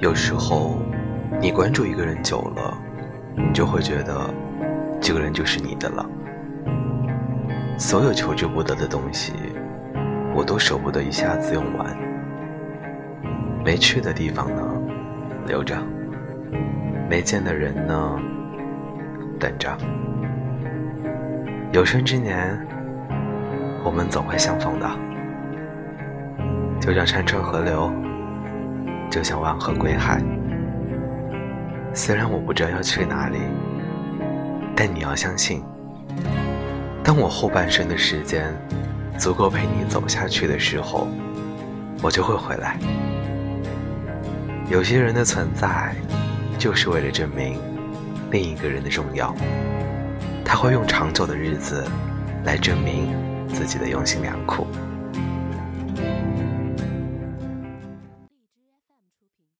有时候，你关注一个人久了，你就会觉得这个人就是你的了。所有求之不得的东西，我都舍不得一下子用完。没去的地方呢，留着；没见的人呢，等着。有生之年，我们总会相逢的。就像山川河流。就像万河归海，虽然我不知道要去哪里，但你要相信，当我后半生的时间足够陪你走下去的时候，我就会回来。有些人的存在，就是为了证明另一个人的重要，他会用长久的日子来证明自己的用心良苦。